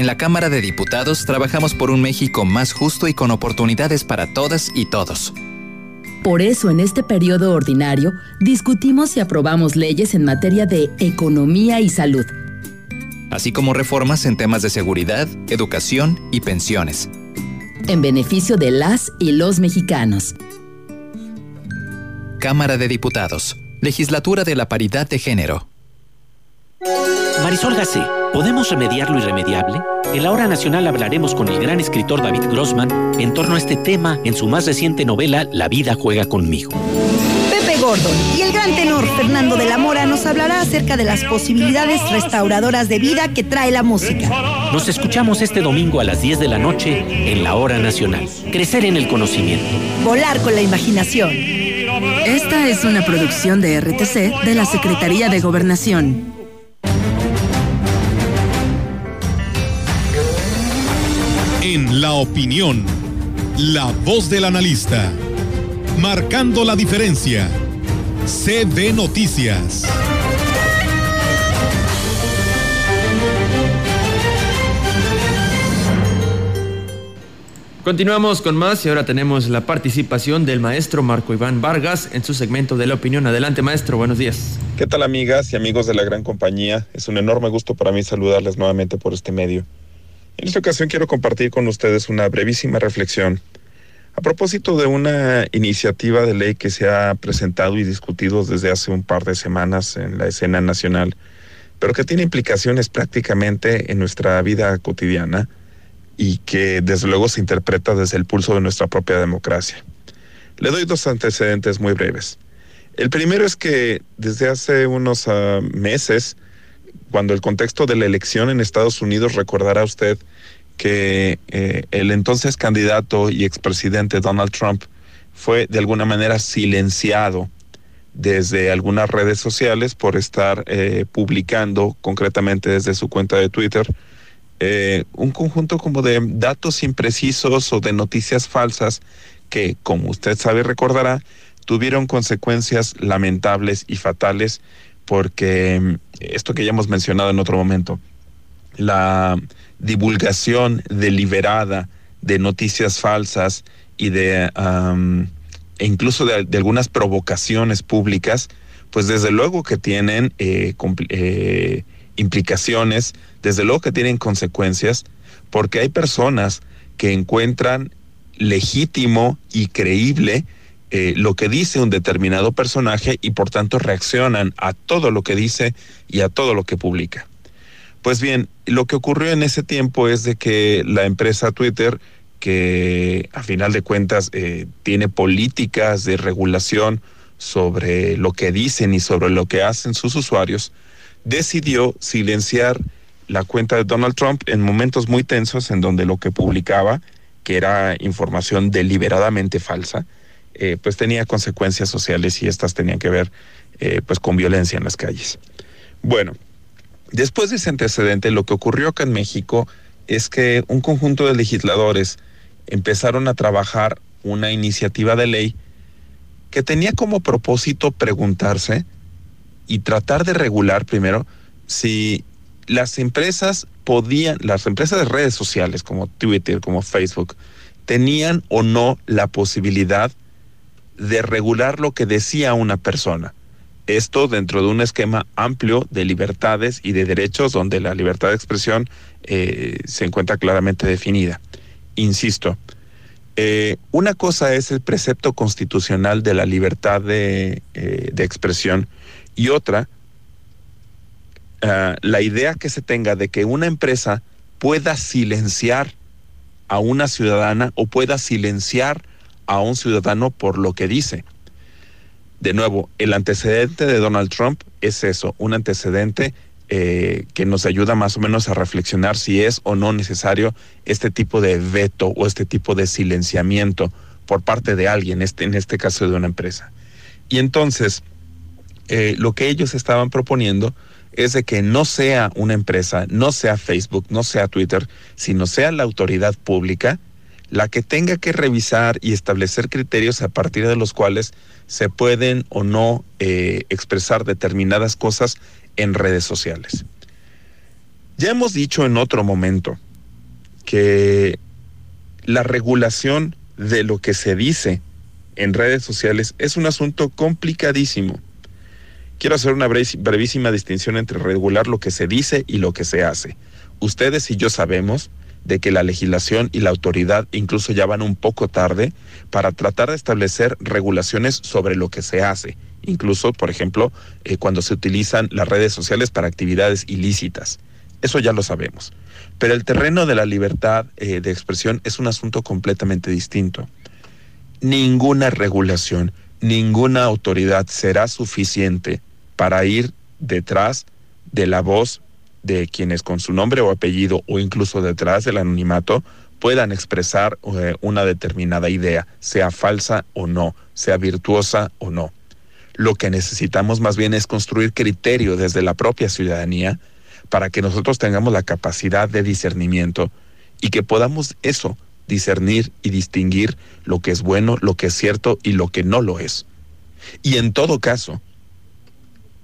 S23: En la Cámara de Diputados trabajamos por un México más justo y con oportunidades para todas y todos.
S24: Por eso en este periodo ordinario discutimos y aprobamos leyes en materia de economía y salud.
S23: así como reformas en temas de seguridad, educación y pensiones.
S24: En beneficio de las y los mexicanos.
S23: Cámara de Diputados. Legislatura de la Paridad de Género.
S25: Marisol Gacé, ¿podemos remediar lo irremediable? En la hora nacional hablaremos con el gran escritor David Grossman en torno a este tema en su más reciente novela La vida juega conmigo.
S26: Pepe Gordon y el gran tenor Fernando de la Mora nos hablará acerca de las posibilidades restauradoras de vida que trae la música.
S25: Nos escuchamos este domingo a las 10 de la noche en la hora nacional. Crecer en el conocimiento.
S26: Volar con la imaginación.
S24: Esta es una producción de RTC de la Secretaría de Gobernación.
S12: En la opinión, la voz del analista, marcando la diferencia. CB Noticias.
S7: Continuamos con más y ahora tenemos la participación del maestro Marco Iván Vargas en su segmento de la opinión. Adelante, maestro, buenos días.
S27: ¿Qué tal, amigas y amigos de la gran compañía? Es un enorme gusto para mí saludarles nuevamente por este medio. En esta ocasión quiero compartir con ustedes una brevísima reflexión a propósito de una iniciativa de ley que se ha presentado y discutido desde hace un par de semanas en la escena nacional, pero que tiene implicaciones prácticamente en nuestra vida cotidiana y que desde luego se interpreta desde el pulso de nuestra propia democracia. Le doy dos antecedentes muy breves. El primero es que desde hace unos uh, meses, cuando el contexto de la elección en Estados Unidos, recordará usted que eh, el entonces candidato y expresidente Donald Trump fue de alguna manera silenciado desde algunas redes sociales por estar eh, publicando, concretamente desde su cuenta de Twitter, eh, un conjunto como de datos imprecisos o de noticias falsas que, como usted sabe recordará, tuvieron consecuencias lamentables y fatales porque mm, esto que ya hemos mencionado en otro momento, la divulgación deliberada de noticias falsas y de e incluso de, algunas provocaciones públicas, pues desde luego que tienen eh, eh, implicaciones, desde luego que tienen consecuencias, porque hay personas que encuentran legítimo y creíble eh, lo que dice un determinado personaje y por tanto reaccionan a todo lo que dice y a todo lo que publica. Pues bien, lo que ocurrió en ese tiempo es de que la empresa Twitter, que a final de cuentas eh, tiene políticas de regulación sobre lo que dicen y sobre lo que hacen sus usuarios, decidió silenciar la cuenta de Donald Trump en momentos muy tensos en donde lo que publicaba, que era información deliberadamente falsa, eh, pues tenía consecuencias sociales y estas tenían que ver eh, pues con violencia en las calles. Bueno, después de ese antecedente, lo que ocurrió acá en México es que un conjunto de legisladores empezaron a trabajar una iniciativa de ley que tenía como propósito preguntarse y tratar de regular primero si las empresas podían, las empresas de redes sociales como Twitter, como Facebook, tenían o no la posibilidad de regular lo que decía una persona. Esto dentro de un esquema amplio de libertades y de derechos donde la libertad de expresión eh, se encuentra claramente definida. Insisto, eh, una cosa es el precepto constitucional de la libertad de, eh, expresión y otra, ah, la idea que se tenga de que una empresa pueda silenciar a una ciudadana o pueda silenciar a un ciudadano por lo que dice. De nuevo, el antecedente de Donald Trump es eso, un antecedente eh, que nos ayuda más o menos a reflexionar si es o no necesario este tipo de veto o este tipo de silenciamiento por parte de alguien, este, en este caso de una empresa. Y entonces, eh, lo que ellos estaban proponiendo es de que no sea una empresa, no sea Facebook, no sea Twitter, sino sea la autoridad pública la que tenga que revisar y establecer criterios a partir de los cuales se pueden o no eh, expresar determinadas cosas en redes sociales. Ya hemos dicho en otro momento que la regulación de lo que se dice en redes sociales es un asunto complicadísimo Quiero hacer una brevísima distinción entre regular lo que se dice y lo que se hace. Ustedes y yo sabemos de que la legislación y la autoridad incluso ya van un poco tarde para tratar de establecer regulaciones sobre lo que se hace, incluso, por ejemplo, eh, cuando se utilizan las redes sociales para actividades ilícitas. Eso ya lo sabemos. Pero el terreno de la libertad eh, de expresión es un asunto completamente distinto. Ninguna regulación, ninguna autoridad será suficiente para ir detrás de la voz de quienes con su nombre o apellido o incluso detrás del anonimato puedan expresar eh, una determinada idea, sea falsa o no, sea virtuosa o no. Lo que necesitamos más bien es construir criterio desde la propia ciudadanía para que nosotros tengamos la capacidad de discernimiento y que podamos eso, discernir y distinguir lo que es bueno, lo que es cierto y lo que no lo es. Y en todo caso,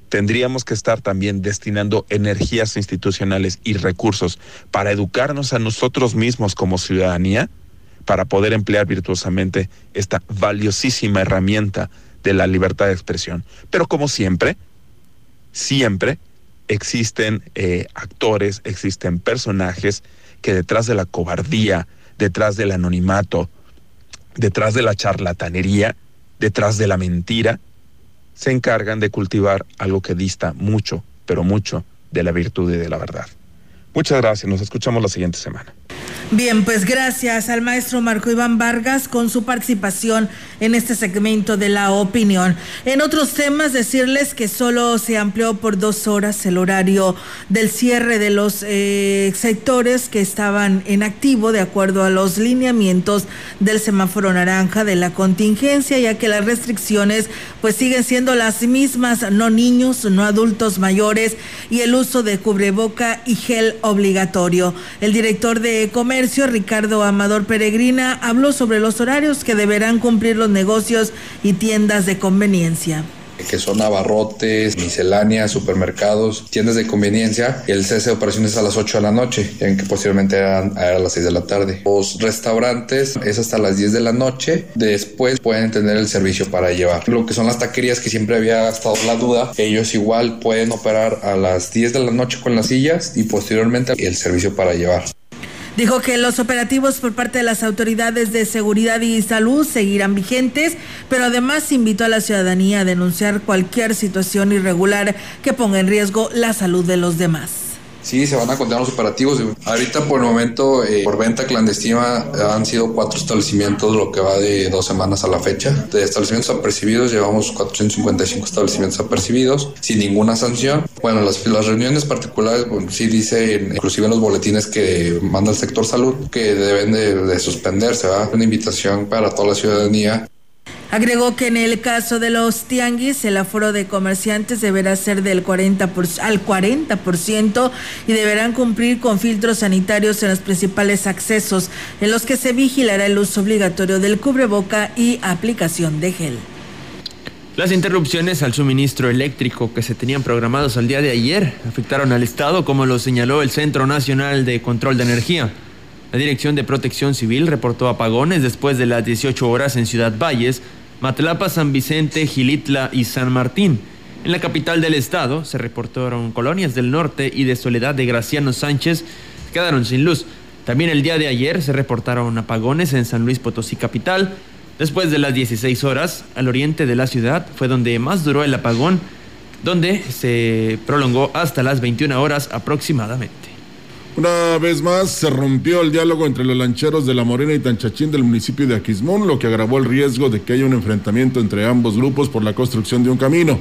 S27: tendríamos que estar también destinando energías institucionales y recursos para educarnos a nosotros mismos como ciudadanía, para poder emplear virtuosamente esta valiosísima herramienta de la libertad de expresión. Pero como siempre, siempre existen eh, actores, existen personajes que detrás de la cobardía, detrás del anonimato, detrás de la charlatanería, detrás de la mentira, se encargan de cultivar algo que dista mucho, pero mucho de la virtud y de la verdad. Muchas gracias, nos escuchamos la siguiente semana.
S5: Bien, pues gracias al maestro Marco Iván Vargas con su participación en este segmento de la opinión. En otros temas, decirles que solo se amplió por dos horas el horario del cierre de los eh, sectores que estaban en activo de acuerdo a los lineamientos del semáforo naranja de la contingencia, ya que las restricciones pues siguen siendo las mismas, no niños, no adultos mayores y el uso de cubreboca y gel obligatorio. El director de Comercio, Ricardo Amador Peregrina, habló sobre los horarios que deberán cumplir los negocios y tiendas de conveniencia
S3: que son abarrotes, misceláneas, supermercados, tiendas de conveniencia. El cese de operaciones a las 8 de la noche, en que posteriormente era a las 6 de la tarde. Los restaurantes es hasta las 10 de la noche. Después pueden tener el servicio para llevar. Lo que son las taquerías, que siempre había estado la duda, ellos igual pueden operar a las 10 de la noche con las sillas y posteriormente el servicio para llevar.
S5: Dijo que los operativos por parte de las autoridades de seguridad y salud seguirán vigentes, pero además invitó a la ciudadanía a denunciar cualquier situación irregular que ponga en riesgo la salud de los demás.
S3: Sí, se van a continuar los operativos. Ahorita por el momento, eh, por venta clandestina, han sido cuatro establecimientos, lo que va de dos semanas a la fecha. De establecimientos apercibidos, llevamos 455 establecimientos apercibidos, sin ninguna sanción. Bueno, las, las reuniones particulares, bueno, sí dice, inclusive en los boletines que manda el sector salud, que deben de, de suspenderse, ¿va? Una invitación para toda la ciudadanía
S5: Agregó que en el caso de los tianguis, el aforo de comerciantes deberá ser del 40 al 40% y deberán cumplir con filtros sanitarios en los principales accesos, en los que se vigilará el uso obligatorio del cubreboca y aplicación de gel.
S7: Las interrupciones al suministro eléctrico que se tenían programados al día de ayer afectaron al Estado, como lo señaló el Centro Nacional de Control de Energía. La Dirección de Protección Civil reportó apagones después de las 18 horas en Ciudad Valles, Matlapa, San Vicente, Gilitla y San Martín. En la capital del estado se reportaron colonias del norte y de Soledad de Graciano Sánchez quedaron sin luz. También el día de ayer se reportaron apagones en San Luis Potosí capital. Después de las 16 horas, al oriente de la ciudad fue donde más duró el apagón, donde se prolongó hasta las 21 horas aproximadamente.
S6: Una vez más se rompió el diálogo entre los lancheros de La Morena y Tanchachín del municipio de Aquismón, lo que agravó el riesgo de que haya un enfrentamiento entre ambos grupos por la construcción de un camino.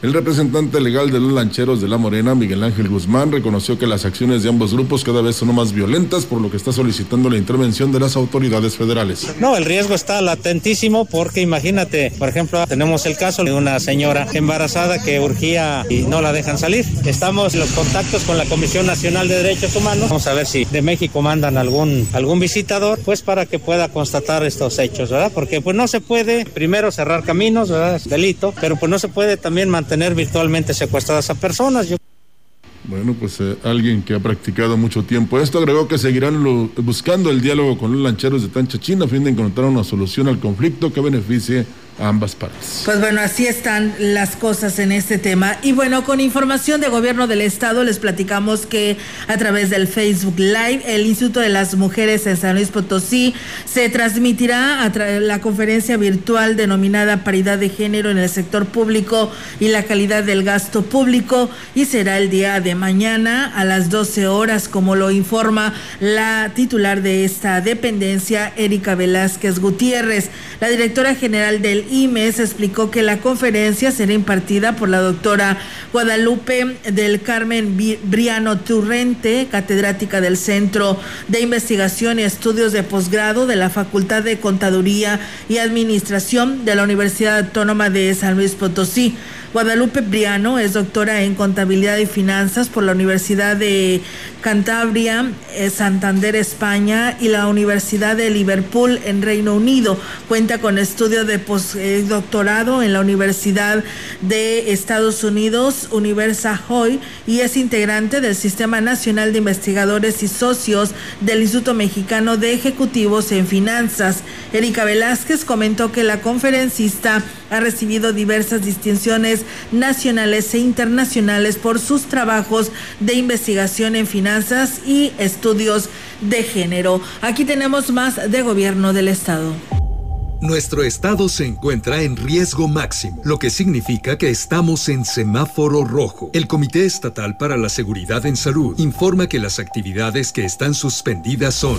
S6: El representante legal de los lancheros de La Morena, Miguel Ángel Guzmán, reconoció que las acciones de ambos grupos cada vez son más violentas, por lo que está solicitando la intervención de las autoridades federales.
S28: No, el riesgo está latentísimo porque imagínate, por ejemplo, tenemos el caso de una señora embarazada que urgía y no la dejan salir. Estamos en los contactos con la Comisión Nacional de Derechos Humanos. Vamos a ver si de México mandan algún, algún visitador, pues para que pueda constatar estos hechos, ¿verdad? Porque pues no se puede primero cerrar caminos, ¿verdad? Es delito, pero pues no se puede también mantener tener virtualmente secuestradas a personas.
S6: Bueno, pues eh, alguien que ha practicado mucho tiempo esto agregó que seguirán buscando el diálogo con los lancheros de Tancha China a fin de encontrar una solución al conflicto que beneficie ambas partes.
S5: Pues bueno, así están las cosas en este tema. Y bueno, con información de gobierno del estado les platicamos que a través del Facebook Live, el Instituto de las Mujeres en San Luis Potosí se transmitirá a la conferencia virtual denominada Paridad de Género en el sector público y la calidad del gasto público y será el día de mañana a las 12 horas, como lo informa la titular de esta dependencia, Erika Velázquez Gutiérrez. La directora general del IMES explicó que la conferencia será impartida por la doctora Guadalupe del Carmen Briano Turrente, catedrática del Centro de Investigación y Estudios de Posgrado de la Facultad de Contaduría y Administración de la Universidad Autónoma de San Luis Potosí. Guadalupe Briano es doctora en Contabilidad y Finanzas por la Universidad de Cantabria, eh, Santander, España y la Universidad de Liverpool en Reino Unido. Cuenta con estudio de postdoctorado en la Universidad de Estados Unidos, Universa Hoy, y es integrante del Sistema Nacional de Investigadores y Socios del Instituto Mexicano de Ejecutivos en Finanzas. Erika Velázquez comentó que la conferencista ha recibido diversas distinciones nacionales e internacionales por sus trabajos de investigación en finanzas y estudios de género. Aquí tenemos más de gobierno del Estado.
S19: Nuestro estado se encuentra en riesgo máximo, lo que significa que estamos en semáforo rojo. El Comité Estatal para la Seguridad en Salud informa que las actividades que están suspendidas son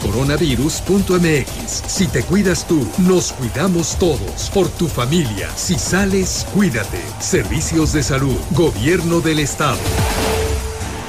S19: coronavirus.mx. Si te cuidas tú, nos cuidamos todos. Por tu familia. Si sales, cuídate. Servicios de salud. Gobierno del Estado.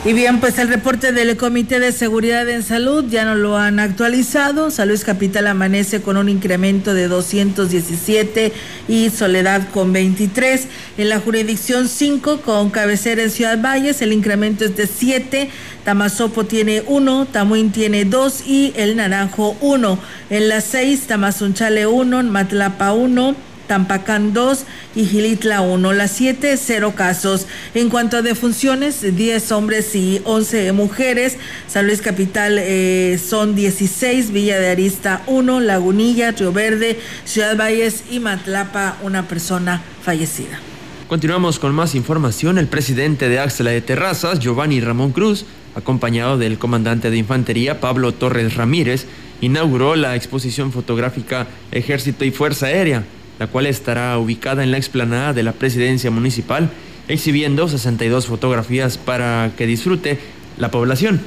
S5: Y bien, pues el reporte del Comité de Seguridad en Salud ya no lo han actualizado. Salud Capital amanece con un incremento de 217 y Soledad con 23. En la jurisdicción 5 con cabecera en Ciudad Valles el incremento es de 7. Tamazopo tiene 1, Tamuín tiene 2 y el Naranjo 1. En la 6 Tamazunchale 1, Matlapa 1. Tampacán 2 y Gilitla 1. Las 7, 0 casos. En cuanto a defunciones, 10 hombres y 11 mujeres. San Luis Capital eh, son 16, Villa de Arista 1, Lagunilla, Río Verde, Ciudad Valles y Matlapa, una persona fallecida.
S7: Continuamos con más información. El presidente de Axela de Terrazas, Giovanni Ramón Cruz, acompañado del comandante de infantería, Pablo Torres Ramírez, inauguró la exposición fotográfica Ejército y Fuerza Aérea la cual estará ubicada en la explanada de la presidencia municipal, exhibiendo 62 fotografías para que disfrute la población.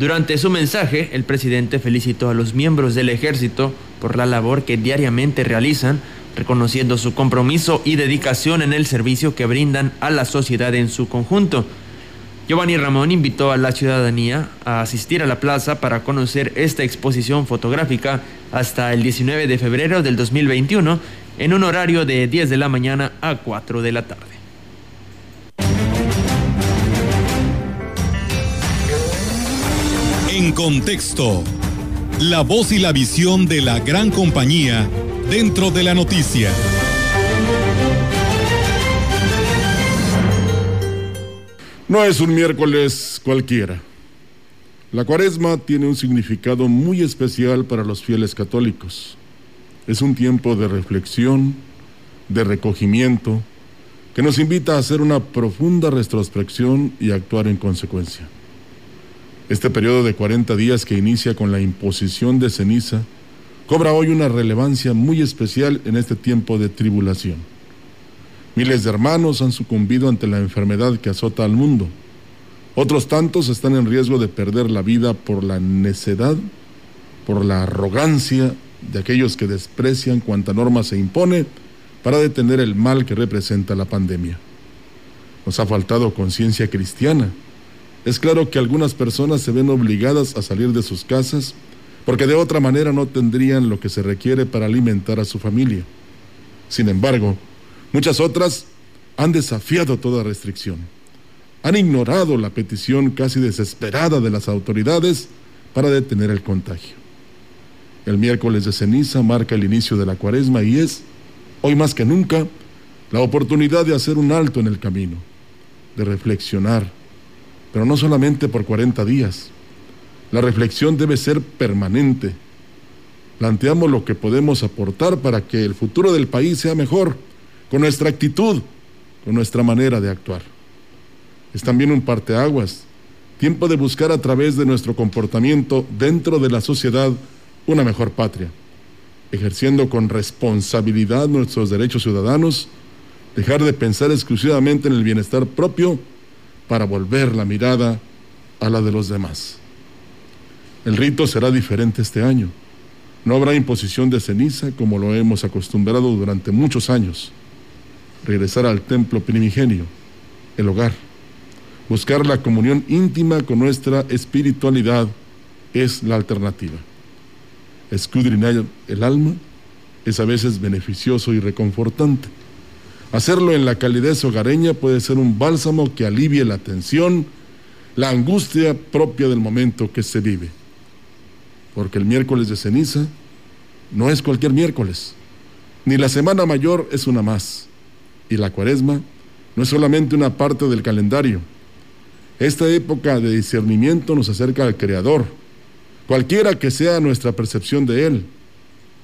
S7: Durante su mensaje, el presidente felicitó a los miembros del ejército por la labor que diariamente realizan, reconociendo su compromiso y dedicación en el servicio que brindan a la sociedad en su conjunto. Giovanni Ramón invitó a la ciudadanía a asistir a la plaza para conocer esta exposición fotográfica hasta el 19 de febrero del 2021 en un horario de 10 de la mañana a 4 de la tarde.
S12: En contexto, la voz y la visión de la gran compañía dentro de la noticia.
S6: No es un miércoles cualquiera. La cuaresma tiene un significado muy especial para los fieles católicos. Es un tiempo de reflexión, de recogimiento, que nos invita a hacer una profunda retrospección y actuar en consecuencia. Este periodo de 40 días que inicia con la imposición de ceniza cobra hoy una relevancia muy especial en este tiempo de tribulación. Miles de hermanos han sucumbido ante la enfermedad que azota al mundo. Otros tantos están en riesgo de perder la vida por la necedad, por la arrogancia de aquellos que desprecian cuanta norma se impone para detener el mal que representa la pandemia. Nos ha faltado conciencia cristiana. Es claro que algunas personas se ven obligadas a salir de sus casas porque de otra manera no tendrían lo que se requiere para alimentar a su familia. Sin embargo, muchas otras han desafiado toda restricción. Han ignorado la petición casi desesperada de las autoridades para detener el contagio. El miércoles de ceniza marca el inicio de la cuaresma y es, hoy más que nunca, la oportunidad de hacer un alto en el camino, de reflexionar, pero no solamente por 40 días. La reflexión debe ser permanente. Planteamos lo que podemos aportar para que el futuro del país sea mejor, con nuestra actitud, con nuestra manera de actuar. Es también un parteaguas, tiempo de buscar a través de nuestro comportamiento dentro de la sociedad una mejor patria, ejerciendo con responsabilidad nuestros derechos ciudadanos, dejar de pensar exclusivamente en el bienestar propio para volver la mirada a la de los demás. El rito será diferente este año. No habrá imposición de ceniza como lo hemos acostumbrado durante muchos años. Regresar al templo primigenio, el hogar. Buscar la comunión íntima con nuestra espiritualidad es la alternativa escudriñar el alma es a veces beneficioso y reconfortante. Hacerlo en la calidez hogareña puede ser un bálsamo que alivie la tensión, la angustia propia del momento que se vive. Porque el miércoles de ceniza no es cualquier miércoles, ni la semana mayor es una más, y la cuaresma no es solamente una parte del calendario. Esta época de discernimiento nos acerca al Creador, cualquiera que sea nuestra percepción de Él,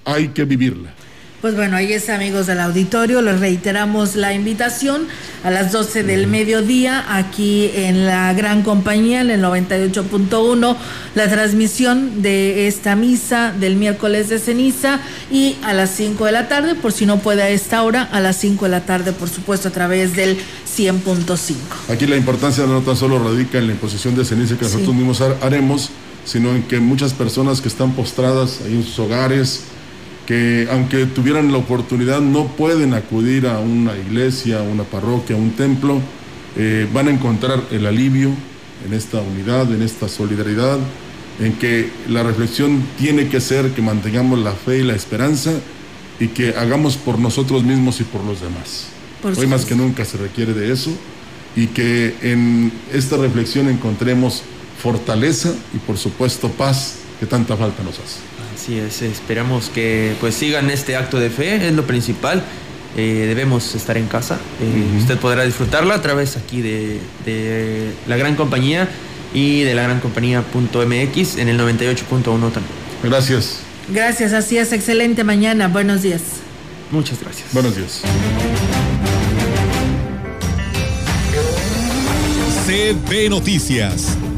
S6: hay que vivirla.
S5: Pues bueno, ahí es amigos del auditorio, les reiteramos la invitación a las 12 del mediodía aquí en la gran compañía, en el 98.1, la transmisión de esta misa del miércoles de ceniza y a las 5 de la tarde, por si no puede a esta hora, a las 5 de la tarde, por supuesto, a través del 100.5.
S6: Aquí la importancia no tan solo radica en la imposición de ceniza que nosotros mismos haremos, sino en que muchas personas que están postradas ahí en sus hogares, que aunque tuvieran la oportunidad no pueden acudir a una iglesia, a una parroquia, a un templo, eh, van a encontrar el alivio en esta unidad, en esta solidaridad, en que la reflexión tiene que ser que mantengamos la fe y la esperanza y que hagamos por nosotros mismos y por los demás. Hoy más que nunca se requiere de eso y que en esta reflexión encontremos fortaleza y por supuesto paz que tanta falta nos hace.
S7: Así es, esperamos que pues sigan este acto de fe, es lo principal. Eh, debemos estar en casa. Eh, usted podrá disfrutarlo a través aquí de, de, la gran compañía y de la gran compañía.mx en el 98.1 también.
S6: Gracias.
S5: Gracias, así es, excelente mañana, buenos días.
S7: Muchas gracias.
S6: Buenos días.
S12: CB Noticias